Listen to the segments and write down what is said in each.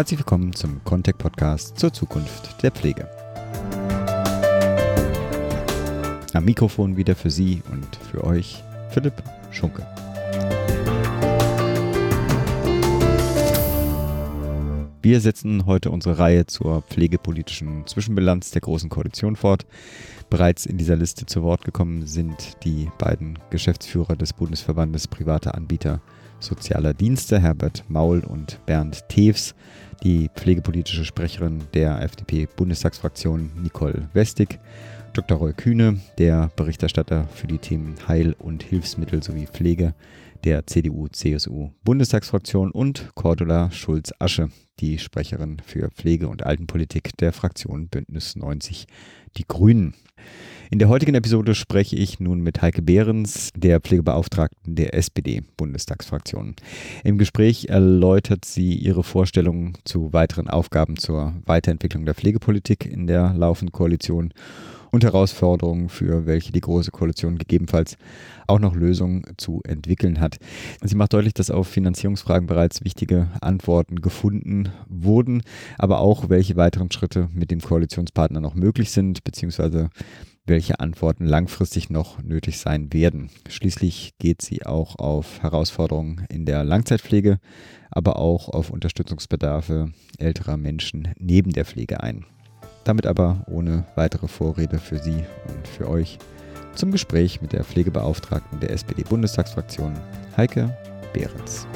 Herzlich willkommen zum Contact Podcast zur Zukunft der Pflege. Am Mikrofon wieder für Sie und für euch Philipp Schunke. Wir setzen heute unsere Reihe zur pflegepolitischen Zwischenbilanz der Großen Koalition fort. Bereits in dieser Liste zu Wort gekommen sind die beiden Geschäftsführer des Bundesverbandes privater Anbieter sozialer Dienste, Herbert Maul und Bernd Tews, die pflegepolitische Sprecherin der FDP-Bundestagsfraktion Nicole Westig, Dr. Roy Kühne, der Berichterstatter für die Themen Heil- und Hilfsmittel sowie Pflege der CDU-CSU-Bundestagsfraktion und Cordula Schulz-Asche, die Sprecherin für Pflege- und Altenpolitik der Fraktion Bündnis 90 Die Grünen. In der heutigen Episode spreche ich nun mit Heike Behrens, der Pflegebeauftragten der SPD-Bundestagsfraktion. Im Gespräch erläutert sie ihre Vorstellungen zu weiteren Aufgaben zur Weiterentwicklung der Pflegepolitik in der laufenden Koalition und Herausforderungen, für welche die Große Koalition gegebenenfalls auch noch Lösungen zu entwickeln hat. Sie macht deutlich, dass auf Finanzierungsfragen bereits wichtige Antworten gefunden wurden, aber auch welche weiteren Schritte mit dem Koalitionspartner noch möglich sind, beziehungsweise welche Antworten langfristig noch nötig sein werden. Schließlich geht sie auch auf Herausforderungen in der Langzeitpflege, aber auch auf Unterstützungsbedarfe älterer Menschen neben der Pflege ein. Damit aber ohne weitere Vorrede für Sie und für euch zum Gespräch mit der Pflegebeauftragten der SPD-Bundestagsfraktion, Heike Behrens.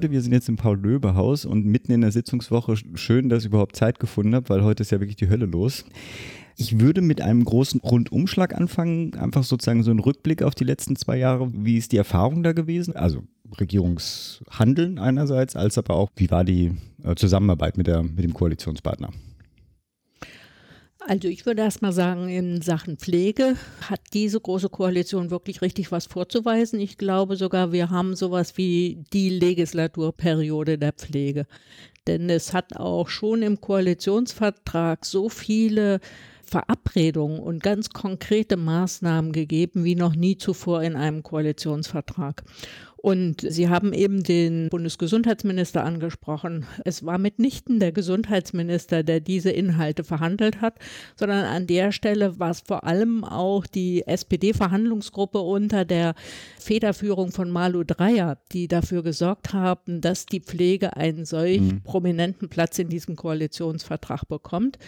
Wir sind jetzt im Paul-Löbe-Haus und mitten in der Sitzungswoche. Schön, dass ich überhaupt Zeit gefunden habe, weil heute ist ja wirklich die Hölle los. Ich würde mit einem großen Rundumschlag anfangen, einfach sozusagen so einen Rückblick auf die letzten zwei Jahre. Wie ist die Erfahrung da gewesen? Also Regierungshandeln einerseits, als aber auch, wie war die Zusammenarbeit mit, der, mit dem Koalitionspartner? Also ich würde erst mal sagen, in Sachen Pflege hat diese große Koalition wirklich richtig was vorzuweisen. Ich glaube sogar, wir haben sowas wie die Legislaturperiode der Pflege. Denn es hat auch schon im Koalitionsvertrag so viele Verabredungen und ganz konkrete Maßnahmen gegeben wie noch nie zuvor in einem Koalitionsvertrag. Und Sie haben eben den Bundesgesundheitsminister angesprochen. Es war mitnichten der Gesundheitsminister, der diese Inhalte verhandelt hat, sondern an der Stelle war es vor allem auch die SPD-Verhandlungsgruppe unter der Federführung von Malu Dreyer, die dafür gesorgt haben, dass die Pflege einen solch mhm. prominenten Platz in diesem Koalitionsvertrag bekommt.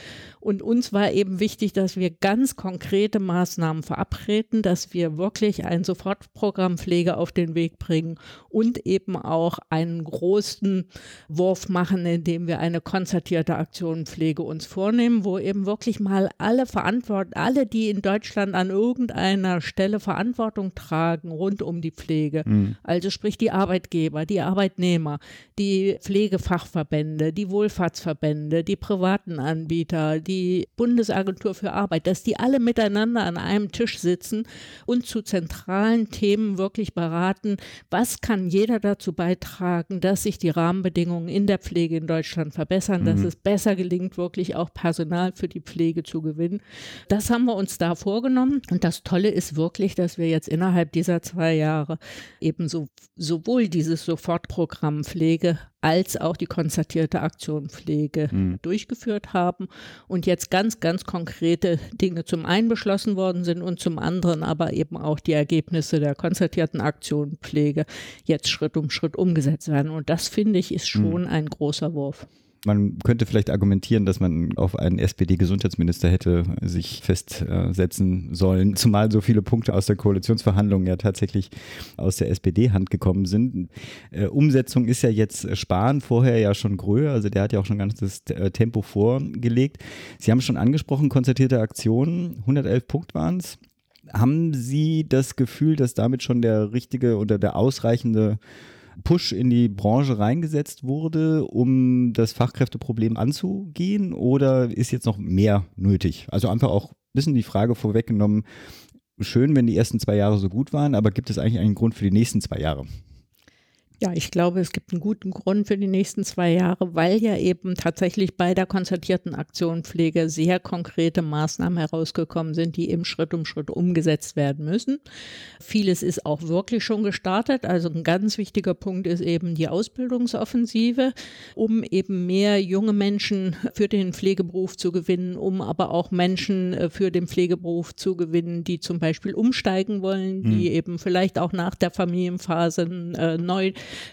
Und uns war eben wichtig, dass wir ganz konkrete Maßnahmen verabreden, dass wir wirklich ein Sofortprogramm Pflege auf den Weg bringen bringen und eben auch einen großen Wurf machen, indem wir eine konzertierte Aktion Pflege uns vornehmen, wo eben wirklich mal alle Verantwortung, alle, die in Deutschland an irgendeiner Stelle Verantwortung tragen rund um die Pflege, mhm. also sprich die Arbeitgeber, die Arbeitnehmer, die Pflegefachverbände, die Wohlfahrtsverbände, die privaten Anbieter, die Bundesagentur für Arbeit, dass die alle miteinander an einem Tisch sitzen und zu zentralen Themen wirklich beraten, was kann jeder dazu beitragen, dass sich die Rahmenbedingungen in der Pflege in Deutschland verbessern, mhm. dass es besser gelingt, wirklich auch Personal für die Pflege zu gewinnen. Das haben wir uns da vorgenommen. Und das Tolle ist wirklich, dass wir jetzt innerhalb dieser zwei Jahre eben so, sowohl dieses Sofortprogramm Pflege als auch die konstatierte Aktion Pflege mhm. durchgeführt haben und jetzt ganz, ganz konkrete Dinge zum einen beschlossen worden sind und zum anderen aber eben auch die Ergebnisse der konstatierten Aktion Pflege jetzt Schritt um Schritt umgesetzt werden. Und das finde ich ist schon mhm. ein großer Wurf. Man könnte vielleicht argumentieren, dass man auf einen SPD-Gesundheitsminister hätte sich festsetzen sollen, zumal so viele Punkte aus der Koalitionsverhandlung ja tatsächlich aus der SPD-Hand gekommen sind. Äh, Umsetzung ist ja jetzt Spahn, vorher ja schon Gröhe, also der hat ja auch schon ganzes äh, Tempo vorgelegt. Sie haben schon angesprochen, konzertierte Aktionen, 111 Punkte waren es. Haben Sie das Gefühl, dass damit schon der richtige oder der ausreichende Push in die Branche reingesetzt wurde, um das Fachkräfteproblem anzugehen? Oder ist jetzt noch mehr nötig? Also einfach auch ein bisschen die Frage vorweggenommen, schön, wenn die ersten zwei Jahre so gut waren, aber gibt es eigentlich einen Grund für die nächsten zwei Jahre? Ja, ich glaube, es gibt einen guten Grund für die nächsten zwei Jahre, weil ja eben tatsächlich bei der konzertierten Aktion Pflege sehr konkrete Maßnahmen herausgekommen sind, die eben Schritt um Schritt umgesetzt werden müssen. Vieles ist auch wirklich schon gestartet. Also ein ganz wichtiger Punkt ist eben die Ausbildungsoffensive, um eben mehr junge Menschen für den Pflegeberuf zu gewinnen, um aber auch Menschen äh, für den Pflegeberuf zu gewinnen, die zum Beispiel umsteigen wollen, die hm. eben vielleicht auch nach der Familienphase äh, neu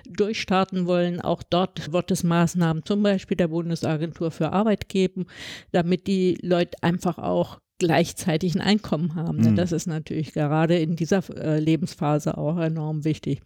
durchstarten wollen. Auch dort wird es Maßnahmen zum Beispiel der Bundesagentur für Arbeit geben, damit die Leute einfach auch gleichzeitig ein Einkommen haben. Mhm. Das ist natürlich gerade in dieser äh, Lebensphase auch enorm wichtig.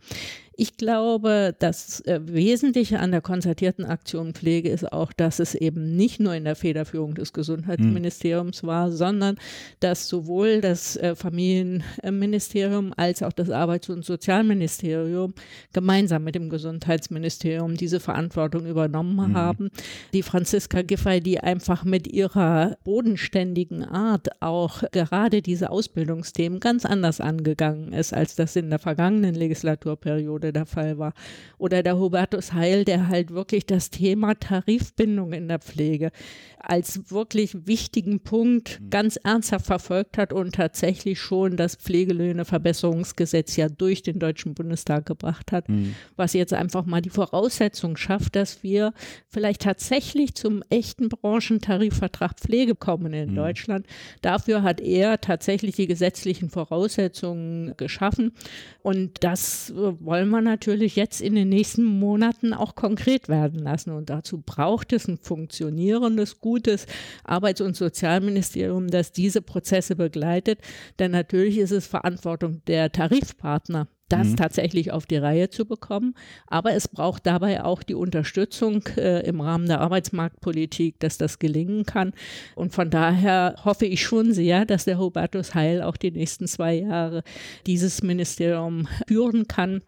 Ich glaube, das äh, Wesentliche an der konzertierten Aktion Pflege ist auch, dass es eben nicht nur in der Federführung des Gesundheitsministeriums mhm. war, sondern dass sowohl das äh, Familienministerium als auch das Arbeits- und Sozialministerium gemeinsam mit dem Gesundheitsministerium diese Verantwortung übernommen mhm. haben. Die Franziska Giffey, die einfach mit ihrer bodenständigen Art auch gerade diese Ausbildungsthemen ganz anders angegangen ist, als das in der vergangenen Legislaturperiode Periode der Fall war. Oder der Hubertus Heil, der halt wirklich das Thema Tarifbindung in der Pflege als wirklich wichtigen Punkt mhm. ganz ernsthaft verfolgt hat und tatsächlich schon das Pflegelöhneverbesserungsgesetz ja durch den Deutschen Bundestag gebracht hat, mhm. was jetzt einfach mal die Voraussetzung schafft, dass wir vielleicht tatsächlich zum echten Branchentarifvertrag Pflege kommen in mhm. Deutschland. Dafür hat er tatsächlich die gesetzlichen Voraussetzungen geschaffen und das wollen wir natürlich jetzt in den nächsten Monaten auch konkret werden lassen und dazu braucht es ein funktionierendes, gutes Arbeits- und Sozialministerium, das diese Prozesse begleitet. Denn natürlich ist es Verantwortung der Tarifpartner, das mhm. tatsächlich auf die Reihe zu bekommen. Aber es braucht dabei auch die Unterstützung äh, im Rahmen der Arbeitsmarktpolitik, dass das gelingen kann. Und von daher hoffe ich schon sehr, dass der Hubertus Heil auch die nächsten zwei Jahre dieses Ministerium führen kann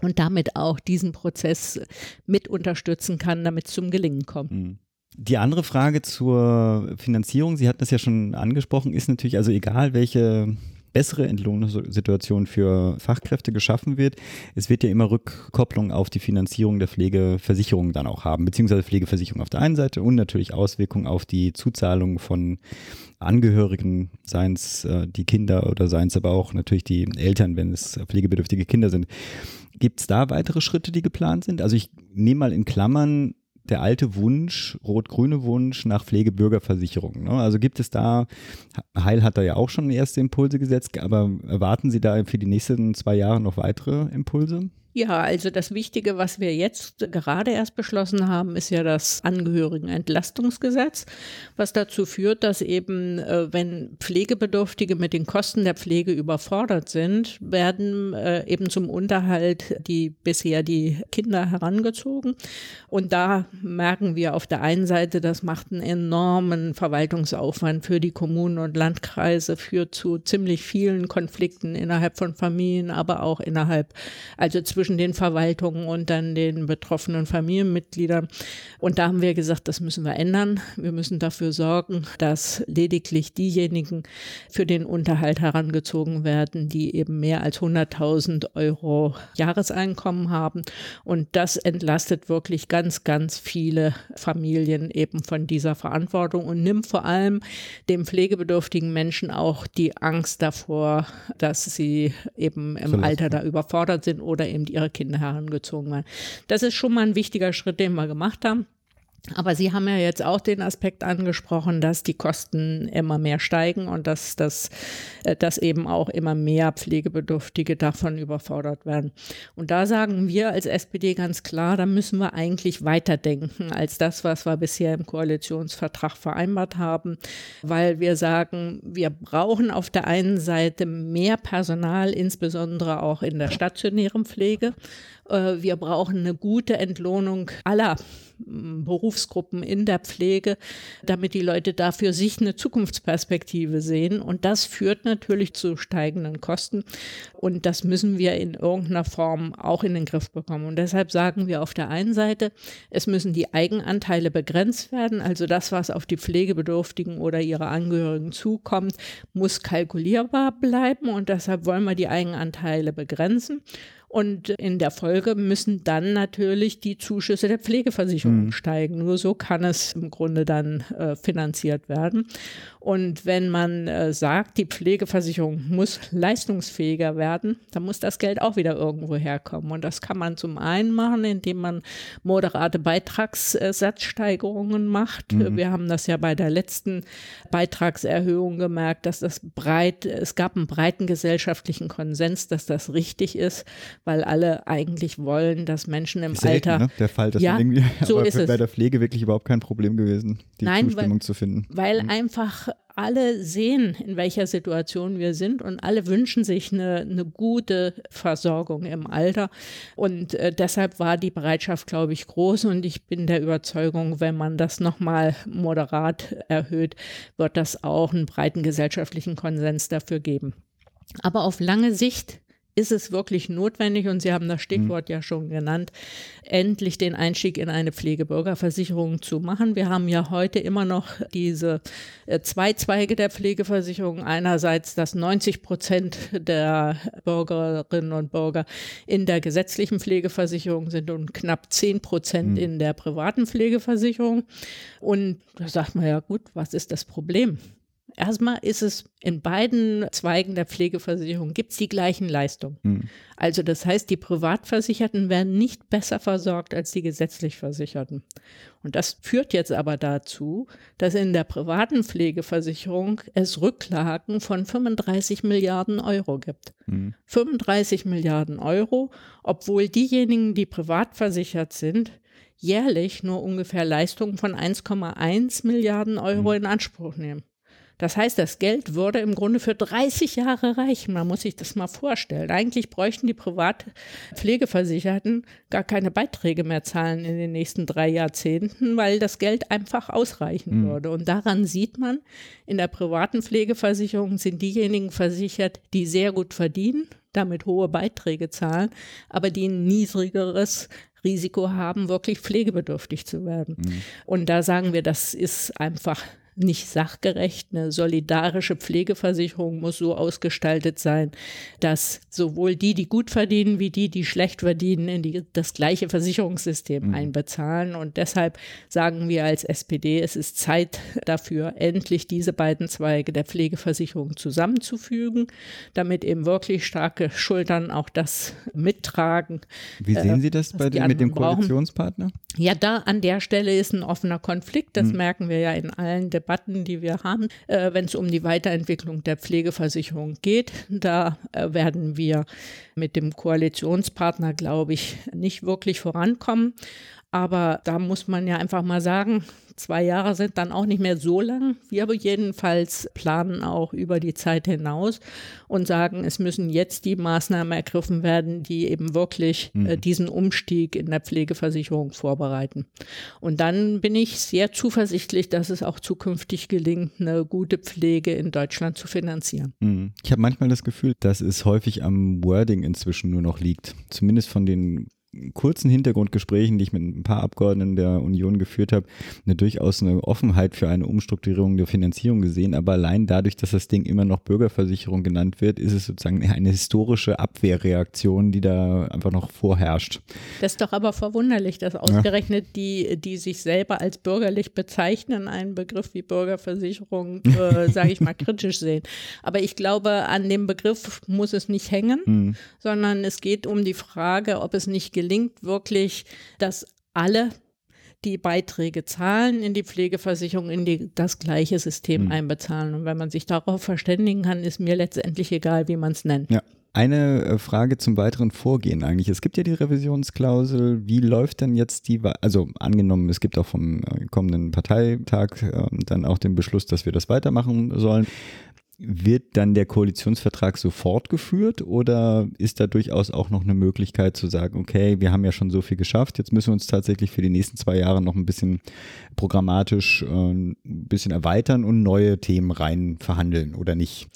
und damit auch diesen Prozess mit unterstützen kann, damit es zum Gelingen kommt. Mhm. Die andere Frage zur Finanzierung, Sie hatten das ja schon angesprochen, ist natürlich, also egal welche bessere Entlohnungssituation für Fachkräfte geschaffen wird. Es wird ja immer Rückkopplung auf die Finanzierung der Pflegeversicherung dann auch haben, beziehungsweise Pflegeversicherung auf der einen Seite und natürlich Auswirkungen auf die Zuzahlung von Angehörigen, seien es äh, die Kinder oder seien es aber auch natürlich die Eltern, wenn es pflegebedürftige Kinder sind. Gibt es da weitere Schritte, die geplant sind? Also ich nehme mal in Klammern der alte Wunsch, rot-grüne Wunsch nach Pflegebürgerversicherung. Ne? Also gibt es da, Heil hat da ja auch schon erste Impulse gesetzt, aber erwarten Sie da für die nächsten zwei Jahre noch weitere Impulse? Ja, also das Wichtige, was wir jetzt gerade erst beschlossen haben, ist ja das Angehörigenentlastungsgesetz, was dazu führt, dass eben, äh, wenn Pflegebedürftige mit den Kosten der Pflege überfordert sind, werden äh, eben zum Unterhalt die bisher die Kinder herangezogen. Und da merken wir auf der einen Seite, das macht einen enormen Verwaltungsaufwand für die Kommunen und Landkreise, führt zu ziemlich vielen Konflikten innerhalb von Familien, aber auch innerhalb, also zwischen zwischen den Verwaltungen und dann den betroffenen Familienmitgliedern. Und da haben wir gesagt, das müssen wir ändern. Wir müssen dafür sorgen, dass lediglich diejenigen für den Unterhalt herangezogen werden, die eben mehr als 100.000 Euro Jahreseinkommen haben. Und das entlastet wirklich ganz, ganz viele Familien eben von dieser Verantwortung und nimmt vor allem dem pflegebedürftigen Menschen auch die Angst davor, dass sie eben im Alter da überfordert sind oder eben die ihre Kinder herangezogen werden. Das ist schon mal ein wichtiger Schritt, den wir gemacht haben. Aber Sie haben ja jetzt auch den Aspekt angesprochen, dass die Kosten immer mehr steigen und dass, dass, äh, dass eben auch immer mehr Pflegebedürftige davon überfordert werden. Und da sagen wir als SPD ganz klar, da müssen wir eigentlich weiterdenken als das, was wir bisher im Koalitionsvertrag vereinbart haben, weil wir sagen, wir brauchen auf der einen Seite mehr Personal, insbesondere auch in der stationären Pflege. Äh, wir brauchen eine gute Entlohnung aller Berufsgruppen in der Pflege, damit die Leute dafür sich eine Zukunftsperspektive sehen. Und das führt natürlich zu steigenden Kosten. Und das müssen wir in irgendeiner Form auch in den Griff bekommen. Und deshalb sagen wir auf der einen Seite, es müssen die Eigenanteile begrenzt werden. Also das, was auf die Pflegebedürftigen oder ihre Angehörigen zukommt, muss kalkulierbar bleiben. Und deshalb wollen wir die Eigenanteile begrenzen. Und in der Folge müssen dann natürlich die Zuschüsse der Pflegeversicherung mhm. steigen. Nur so kann es im Grunde dann äh, finanziert werden. Und wenn man äh, sagt, die Pflegeversicherung muss leistungsfähiger werden, dann muss das Geld auch wieder irgendwo herkommen. Und das kann man zum einen machen, indem man moderate Beitragssatzsteigerungen macht. Mhm. Wir haben das ja bei der letzten Beitragserhöhung gemerkt, dass das breit, es gab einen breiten gesellschaftlichen Konsens, dass das richtig ist, weil alle eigentlich wollen, dass Menschen im selten, Alter. Ne? Der Fall, dass ja, irgendwie so ist bei es. der Pflege wirklich überhaupt kein Problem gewesen, die Nein, Zustimmung weil, zu finden. Weil mhm. einfach alle sehen, in welcher Situation wir sind und alle wünschen sich eine, eine gute Versorgung im Alter. Und äh, deshalb war die Bereitschaft, glaube ich, groß. Und ich bin der Überzeugung, wenn man das nochmal moderat erhöht, wird das auch einen breiten gesellschaftlichen Konsens dafür geben. Aber auf lange Sicht ist es wirklich notwendig, und Sie haben das Stichwort mhm. ja schon genannt, endlich den Einstieg in eine Pflegebürgerversicherung zu machen. Wir haben ja heute immer noch diese äh, zwei Zweige der Pflegeversicherung. Einerseits, dass 90 Prozent der Bürgerinnen und Bürger in der gesetzlichen Pflegeversicherung sind und knapp 10 Prozent mhm. in der privaten Pflegeversicherung. Und da sagt man ja gut, was ist das Problem? Erstmal ist es in beiden Zweigen der Pflegeversicherung gibt es die gleichen Leistungen. Mhm. Also das heißt, die Privatversicherten werden nicht besser versorgt als die gesetzlich Versicherten. Und das führt jetzt aber dazu, dass in der privaten Pflegeversicherung es Rücklagen von 35 Milliarden Euro gibt. Mhm. 35 Milliarden Euro, obwohl diejenigen, die privat versichert sind, jährlich nur ungefähr Leistungen von 1,1 Milliarden Euro mhm. in Anspruch nehmen. Das heißt, das Geld würde im Grunde für 30 Jahre reichen. Man muss sich das mal vorstellen. Eigentlich bräuchten die Privatpflegeversicherten gar keine Beiträge mehr zahlen in den nächsten drei Jahrzehnten, weil das Geld einfach ausreichen mhm. würde. Und daran sieht man, in der privaten Pflegeversicherung sind diejenigen versichert, die sehr gut verdienen, damit hohe Beiträge zahlen, aber die ein niedrigeres Risiko haben, wirklich pflegebedürftig zu werden. Mhm. Und da sagen wir, das ist einfach nicht sachgerecht. Eine solidarische Pflegeversicherung muss so ausgestaltet sein, dass sowohl die, die gut verdienen, wie die, die schlecht verdienen, in die, das gleiche Versicherungssystem mhm. einbezahlen. Und deshalb sagen wir als SPD, es ist Zeit dafür, endlich diese beiden Zweige der Pflegeversicherung zusammenzufügen, damit eben wirklich starke Schultern auch das mittragen. Wie sehen Sie das bei den, mit dem Koalitionspartner? Brauchen. Ja, da an der Stelle ist ein offener Konflikt. Das mhm. merken wir ja in allen Debatten Debatten, die wir haben, äh, wenn es um die Weiterentwicklung der Pflegeversicherung geht. Da äh, werden wir mit dem Koalitionspartner, glaube ich, nicht wirklich vorankommen. Aber da muss man ja einfach mal sagen, zwei Jahre sind dann auch nicht mehr so lang. Wir aber jedenfalls planen auch über die Zeit hinaus und sagen, es müssen jetzt die Maßnahmen ergriffen werden, die eben wirklich äh, mhm. äh, diesen Umstieg in der Pflegeversicherung vorbereiten. Und dann bin ich sehr zuversichtlich, dass es auch zukünftig gelingt, eine gute Pflege in Deutschland zu finanzieren. Mhm. Ich habe manchmal das Gefühl, dass es häufig am Wording inzwischen nur noch liegt. Zumindest von den kurzen Hintergrundgesprächen, die ich mit ein paar Abgeordneten der Union geführt habe, eine durchaus eine Offenheit für eine Umstrukturierung der Finanzierung gesehen. Aber allein dadurch, dass das Ding immer noch Bürgerversicherung genannt wird, ist es sozusagen eine historische Abwehrreaktion, die da einfach noch vorherrscht. Das ist doch aber verwunderlich, dass ausgerechnet ja. die, die sich selber als bürgerlich bezeichnen, einen Begriff wie Bürgerversicherung, äh, sage ich mal, kritisch sehen. Aber ich glaube, an dem Begriff muss es nicht hängen, mhm. sondern es geht um die Frage, ob es nicht gelingt wirklich, dass alle die Beiträge zahlen in die Pflegeversicherung, in die, das gleiche System mhm. einbezahlen. Und wenn man sich darauf verständigen kann, ist mir letztendlich egal, wie man es nennt. Ja. Eine äh, Frage zum weiteren Vorgehen eigentlich. Es gibt ja die Revisionsklausel. Wie läuft denn jetzt die, also angenommen, es gibt auch vom äh, kommenden Parteitag äh, dann auch den Beschluss, dass wir das weitermachen sollen. Wird dann der Koalitionsvertrag so fortgeführt oder ist da durchaus auch noch eine Möglichkeit zu sagen, okay, wir haben ja schon so viel geschafft, jetzt müssen wir uns tatsächlich für die nächsten zwei Jahre noch ein bisschen programmatisch äh, ein bisschen erweitern und neue Themen rein verhandeln oder nicht?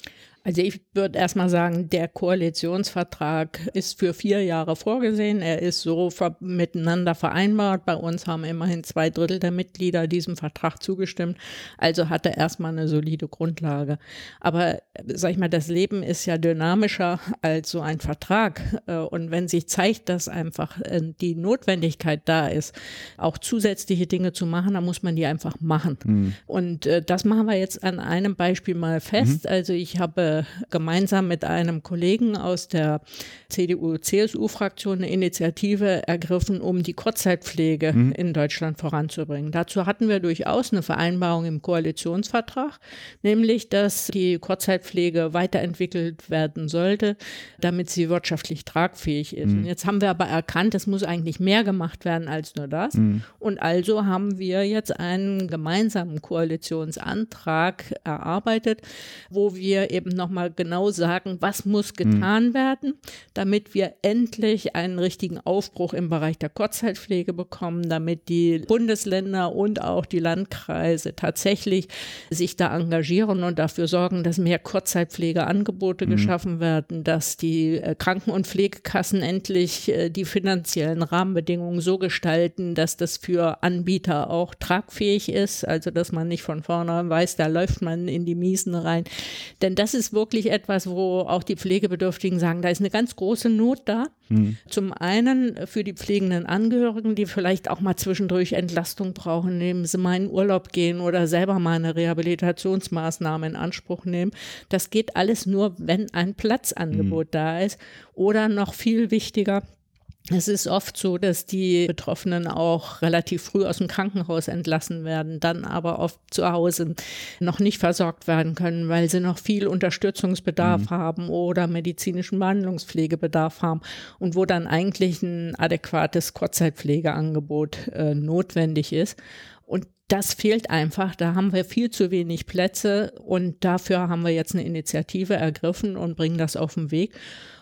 Also ich würde erstmal sagen, der Koalitionsvertrag ist für vier Jahre vorgesehen. Er ist so ver miteinander vereinbart. Bei uns haben immerhin zwei Drittel der Mitglieder diesem Vertrag zugestimmt. Also hat er erstmal eine solide Grundlage. Aber sag ich mal, das Leben ist ja dynamischer als so ein Vertrag. Äh, und wenn sich zeigt, dass einfach äh, die Notwendigkeit da ist, auch zusätzliche Dinge zu machen, dann muss man die einfach machen. Mhm. Und äh, das machen wir jetzt an einem Beispiel mal fest. Mhm. Also ich habe gemeinsam mit einem Kollegen aus der CDU-CSU-Fraktion eine Initiative ergriffen, um die Kurzzeitpflege mhm. in Deutschland voranzubringen. Dazu hatten wir durchaus eine Vereinbarung im Koalitionsvertrag, nämlich, dass die Kurzzeitpflege weiterentwickelt werden sollte, damit sie wirtschaftlich tragfähig ist. Mhm. Und jetzt haben wir aber erkannt, es muss eigentlich mehr gemacht werden als nur das. Mhm. Und also haben wir jetzt einen gemeinsamen Koalitionsantrag erarbeitet, wo wir eben noch nochmal genau sagen, was muss getan mhm. werden, damit wir endlich einen richtigen Aufbruch im Bereich der Kurzzeitpflege bekommen, damit die Bundesländer und auch die Landkreise tatsächlich sich da engagieren und dafür sorgen, dass mehr Kurzzeitpflegeangebote mhm. geschaffen werden, dass die äh, Kranken- und Pflegekassen endlich äh, die finanziellen Rahmenbedingungen so gestalten, dass das für Anbieter auch tragfähig ist, also dass man nicht von vornherein weiß, da läuft man in die Miesen rein. Denn das ist wirklich etwas, wo auch die Pflegebedürftigen sagen, da ist eine ganz große Not da. Mhm. Zum einen für die pflegenden Angehörigen, die vielleicht auch mal zwischendurch Entlastung brauchen, indem sie mal in Urlaub gehen oder selber mal eine Rehabilitationsmaßnahme in Anspruch nehmen. Das geht alles nur, wenn ein Platzangebot mhm. da ist. Oder noch viel wichtiger, es ist oft so, dass die Betroffenen auch relativ früh aus dem Krankenhaus entlassen werden, dann aber oft zu Hause noch nicht versorgt werden können, weil sie noch viel Unterstützungsbedarf mhm. haben oder medizinischen Behandlungspflegebedarf haben und wo dann eigentlich ein adäquates Kurzzeitpflegeangebot äh, notwendig ist. Und das fehlt einfach. Da haben wir viel zu wenig Plätze und dafür haben wir jetzt eine Initiative ergriffen und bringen das auf den Weg.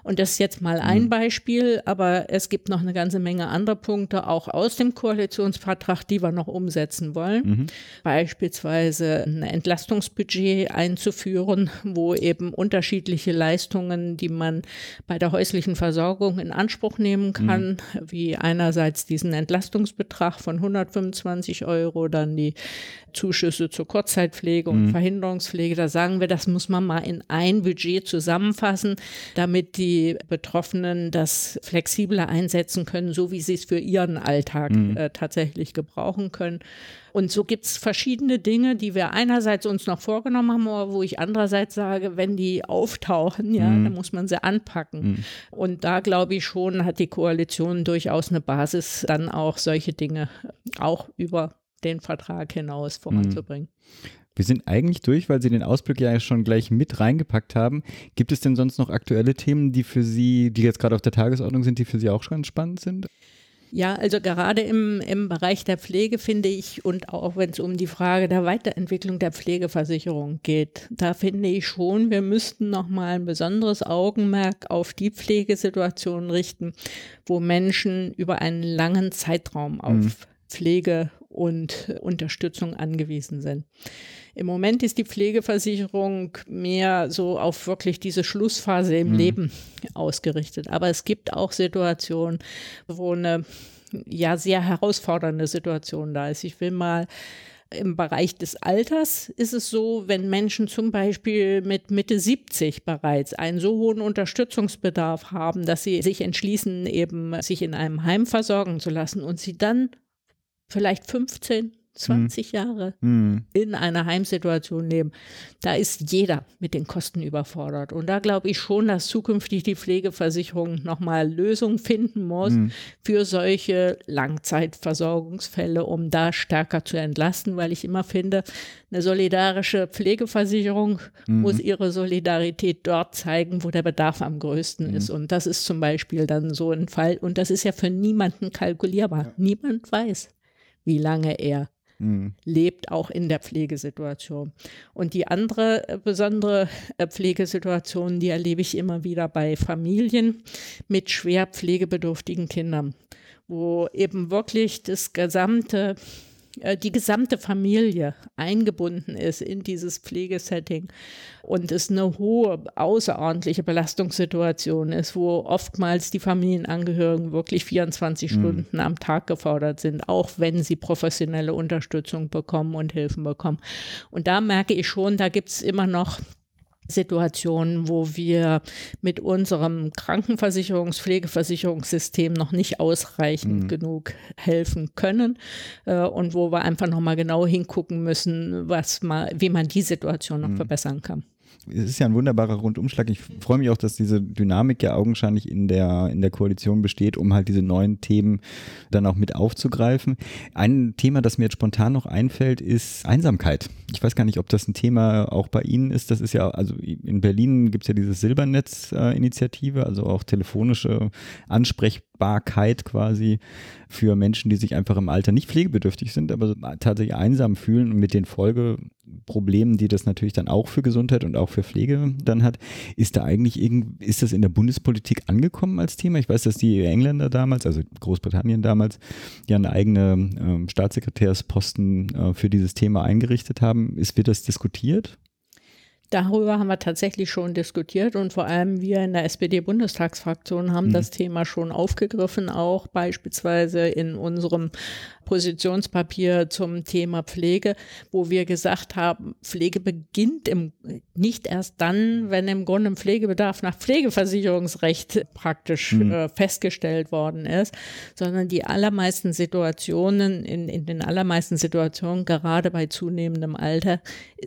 Und das ist jetzt mal ein mhm. Beispiel, aber es gibt noch eine ganze Menge anderer Punkte, auch aus dem Koalitionsvertrag, die wir noch umsetzen wollen. Mhm. Beispielsweise ein Entlastungsbudget einzuführen, wo eben unterschiedliche Leistungen, die man bei der häuslichen Versorgung in Anspruch nehmen kann, mhm. wie einerseits diesen Entlastungsbetrag von 125 Euro, dann die Zuschüsse zur Kurzzeitpflege und mhm. Verhinderungspflege. Da sagen wir, das muss man mal in ein Budget zusammenfassen, damit die Betroffenen das flexibler einsetzen können, so wie sie es für ihren Alltag mhm. äh, tatsächlich gebrauchen können. Und so gibt es verschiedene Dinge, die wir einerseits uns noch vorgenommen haben, aber wo ich andererseits sage, wenn die auftauchen, ja, mhm. dann muss man sie anpacken. Mhm. Und da glaube ich schon, hat die Koalition durchaus eine Basis, dann auch solche Dinge auch über den Vertrag hinaus voranzubringen. Wir sind eigentlich durch, weil Sie den Ausblick ja schon gleich mit reingepackt haben. Gibt es denn sonst noch aktuelle Themen, die für Sie, die jetzt gerade auf der Tagesordnung sind, die für Sie auch schon spannend sind? Ja, also gerade im, im Bereich der Pflege finde ich und auch wenn es um die Frage der Weiterentwicklung der Pflegeversicherung geht, da finde ich schon, wir müssten nochmal ein besonderes Augenmerk auf die Pflegesituationen richten, wo Menschen über einen langen Zeitraum auf mhm. Pflege und Unterstützung angewiesen sind. Im Moment ist die Pflegeversicherung mehr so auf wirklich diese Schlussphase im mhm. Leben ausgerichtet. Aber es gibt auch Situationen, wo eine ja sehr herausfordernde Situation da ist. Ich will mal im Bereich des Alters ist es so, wenn Menschen zum Beispiel mit Mitte 70 bereits einen so hohen Unterstützungsbedarf haben, dass sie sich entschließen, eben sich in einem Heim versorgen zu lassen und sie dann vielleicht 15, 20 hm. Jahre hm. in einer Heimsituation leben, da ist jeder mit den Kosten überfordert. Und da glaube ich schon, dass zukünftig die Pflegeversicherung nochmal Lösungen finden muss hm. für solche Langzeitversorgungsfälle, um da stärker zu entlasten, weil ich immer finde, eine solidarische Pflegeversicherung hm. muss ihre Solidarität dort zeigen, wo der Bedarf am größten hm. ist. Und das ist zum Beispiel dann so ein Fall. Und das ist ja für niemanden kalkulierbar. Ja. Niemand weiß wie lange er mhm. lebt, auch in der Pflegesituation. Und die andere äh, besondere äh, Pflegesituation, die erlebe ich immer wieder bei Familien mit schwer pflegebedürftigen Kindern, wo eben wirklich das gesamte die gesamte Familie eingebunden ist in dieses Pflegesetting und es eine hohe, außerordentliche Belastungssituation ist, wo oftmals die Familienangehörigen wirklich 24 mhm. Stunden am Tag gefordert sind, auch wenn sie professionelle Unterstützung bekommen und Hilfen bekommen. Und da merke ich schon, da gibt es immer noch Situationen, wo wir mit unserem Krankenversicherungs-, Pflegeversicherungssystem noch nicht ausreichend mhm. genug helfen können äh, und wo wir einfach nochmal genau hingucken müssen, was mal, wie man die Situation noch mhm. verbessern kann es ist ja ein wunderbarer Rundumschlag. Ich freue mich auch, dass diese Dynamik ja augenscheinlich in der, in der Koalition besteht, um halt diese neuen Themen dann auch mit aufzugreifen. Ein Thema, das mir jetzt spontan noch einfällt, ist Einsamkeit. Ich weiß gar nicht, ob das ein Thema auch bei Ihnen ist. Das ist ja, also in Berlin gibt es ja diese Silbernetz-Initiative, also auch telefonische Ansprechbarkeit quasi für Menschen, die sich einfach im Alter nicht pflegebedürftig sind, aber tatsächlich einsam fühlen und mit den Folgeproblemen, die das natürlich dann auch für Gesundheit und auch für Pflege dann hat. Ist da eigentlich irgend, ist das in der Bundespolitik angekommen als Thema? Ich weiß, dass die Engländer damals, also Großbritannien damals, ja eine eigene äh, Staatssekretärsposten äh, für dieses Thema eingerichtet haben. Ist, wird das diskutiert? Darüber haben wir tatsächlich schon diskutiert und vor allem wir in der SPD-Bundestagsfraktion haben mhm. das Thema schon aufgegriffen, auch beispielsweise in unserem Positionspapier zum Thema Pflege, wo wir gesagt haben, Pflege beginnt im, nicht erst dann, wenn im Grunde ein Pflegebedarf nach Pflegeversicherungsrecht praktisch mhm. äh, festgestellt worden ist, sondern die allermeisten Situationen, in, in den allermeisten Situationen, gerade bei zunehmendem Alter,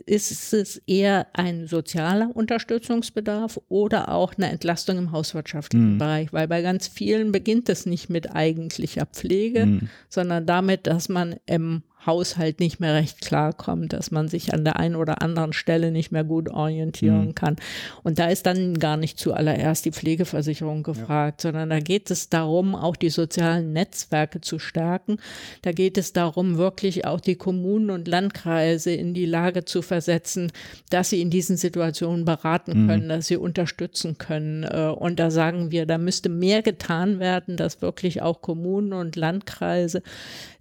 ist es eher ein sozialer Unterstützungsbedarf oder auch eine Entlastung im hauswirtschaftlichen mhm. Bereich, weil bei ganz vielen beginnt es nicht mit eigentlicher Pflege, mhm. sondern damit, damit, dass man im Haushalt nicht mehr recht klarkommt, dass man sich an der einen oder anderen Stelle nicht mehr gut orientieren mhm. kann. Und da ist dann gar nicht zuallererst die Pflegeversicherung gefragt, ja. sondern da geht es darum, auch die sozialen Netzwerke zu stärken. Da geht es darum, wirklich auch die Kommunen und Landkreise in die Lage zu versetzen, dass sie in diesen Situationen beraten mhm. können, mhm. dass sie unterstützen können. Äh, und da sagen wir, da müsste mehr getan werden, dass wirklich auch Kommunen und Landkreise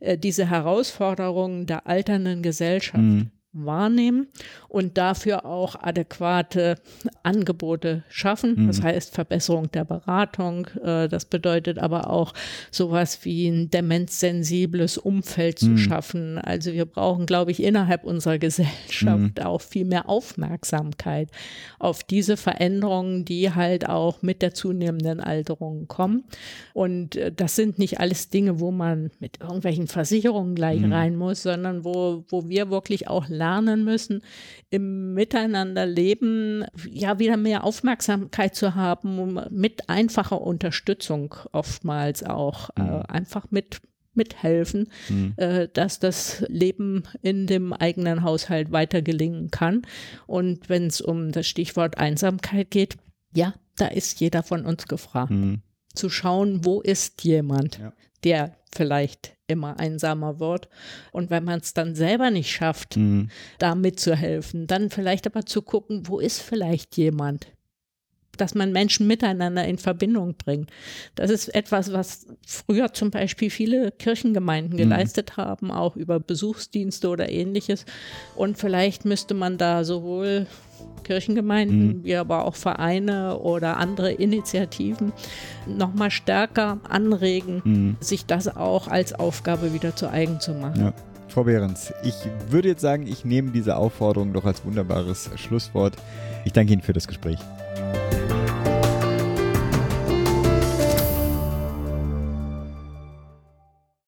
äh, diese Herausforderungen Anforderungen der alternden Gesellschaft. Mhm wahrnehmen und dafür auch adäquate Angebote schaffen. Mhm. Das heißt Verbesserung der Beratung. Äh, das bedeutet aber auch sowas wie ein demenzsensibles Umfeld zu mhm. schaffen. Also wir brauchen, glaube ich, innerhalb unserer Gesellschaft mhm. auch viel mehr Aufmerksamkeit auf diese Veränderungen, die halt auch mit der zunehmenden Alterung kommen. Und äh, das sind nicht alles Dinge, wo man mit irgendwelchen Versicherungen gleich mhm. rein muss, sondern wo, wo wir wirklich auch lernen müssen, im Miteinanderleben ja wieder mehr Aufmerksamkeit zu haben, um mit einfacher Unterstützung oftmals auch äh, mhm. einfach mit mithelfen, mhm. äh, dass das Leben in dem eigenen Haushalt weiter gelingen kann. Und wenn es um das Stichwort Einsamkeit geht, ja, da ist jeder von uns gefragt. Mhm. Zu schauen, wo ist jemand, ja. der vielleicht immer einsamer wird. Und wenn man es dann selber nicht schafft, mhm. da mitzuhelfen, dann vielleicht aber zu gucken, wo ist vielleicht jemand, dass man Menschen miteinander in Verbindung bringt. Das ist etwas, was früher zum Beispiel viele Kirchengemeinden mhm. geleistet haben, auch über Besuchsdienste oder ähnliches. Und vielleicht müsste man da sowohl Kirchengemeinden, mhm. wie aber auch Vereine oder andere Initiativen nochmal stärker anregen, mhm. sich das auch als Aufgabe wieder zu eigen zu machen. Ja. Frau Behrens, ich würde jetzt sagen, ich nehme diese Aufforderung doch als wunderbares Schlusswort. Ich danke Ihnen für das Gespräch.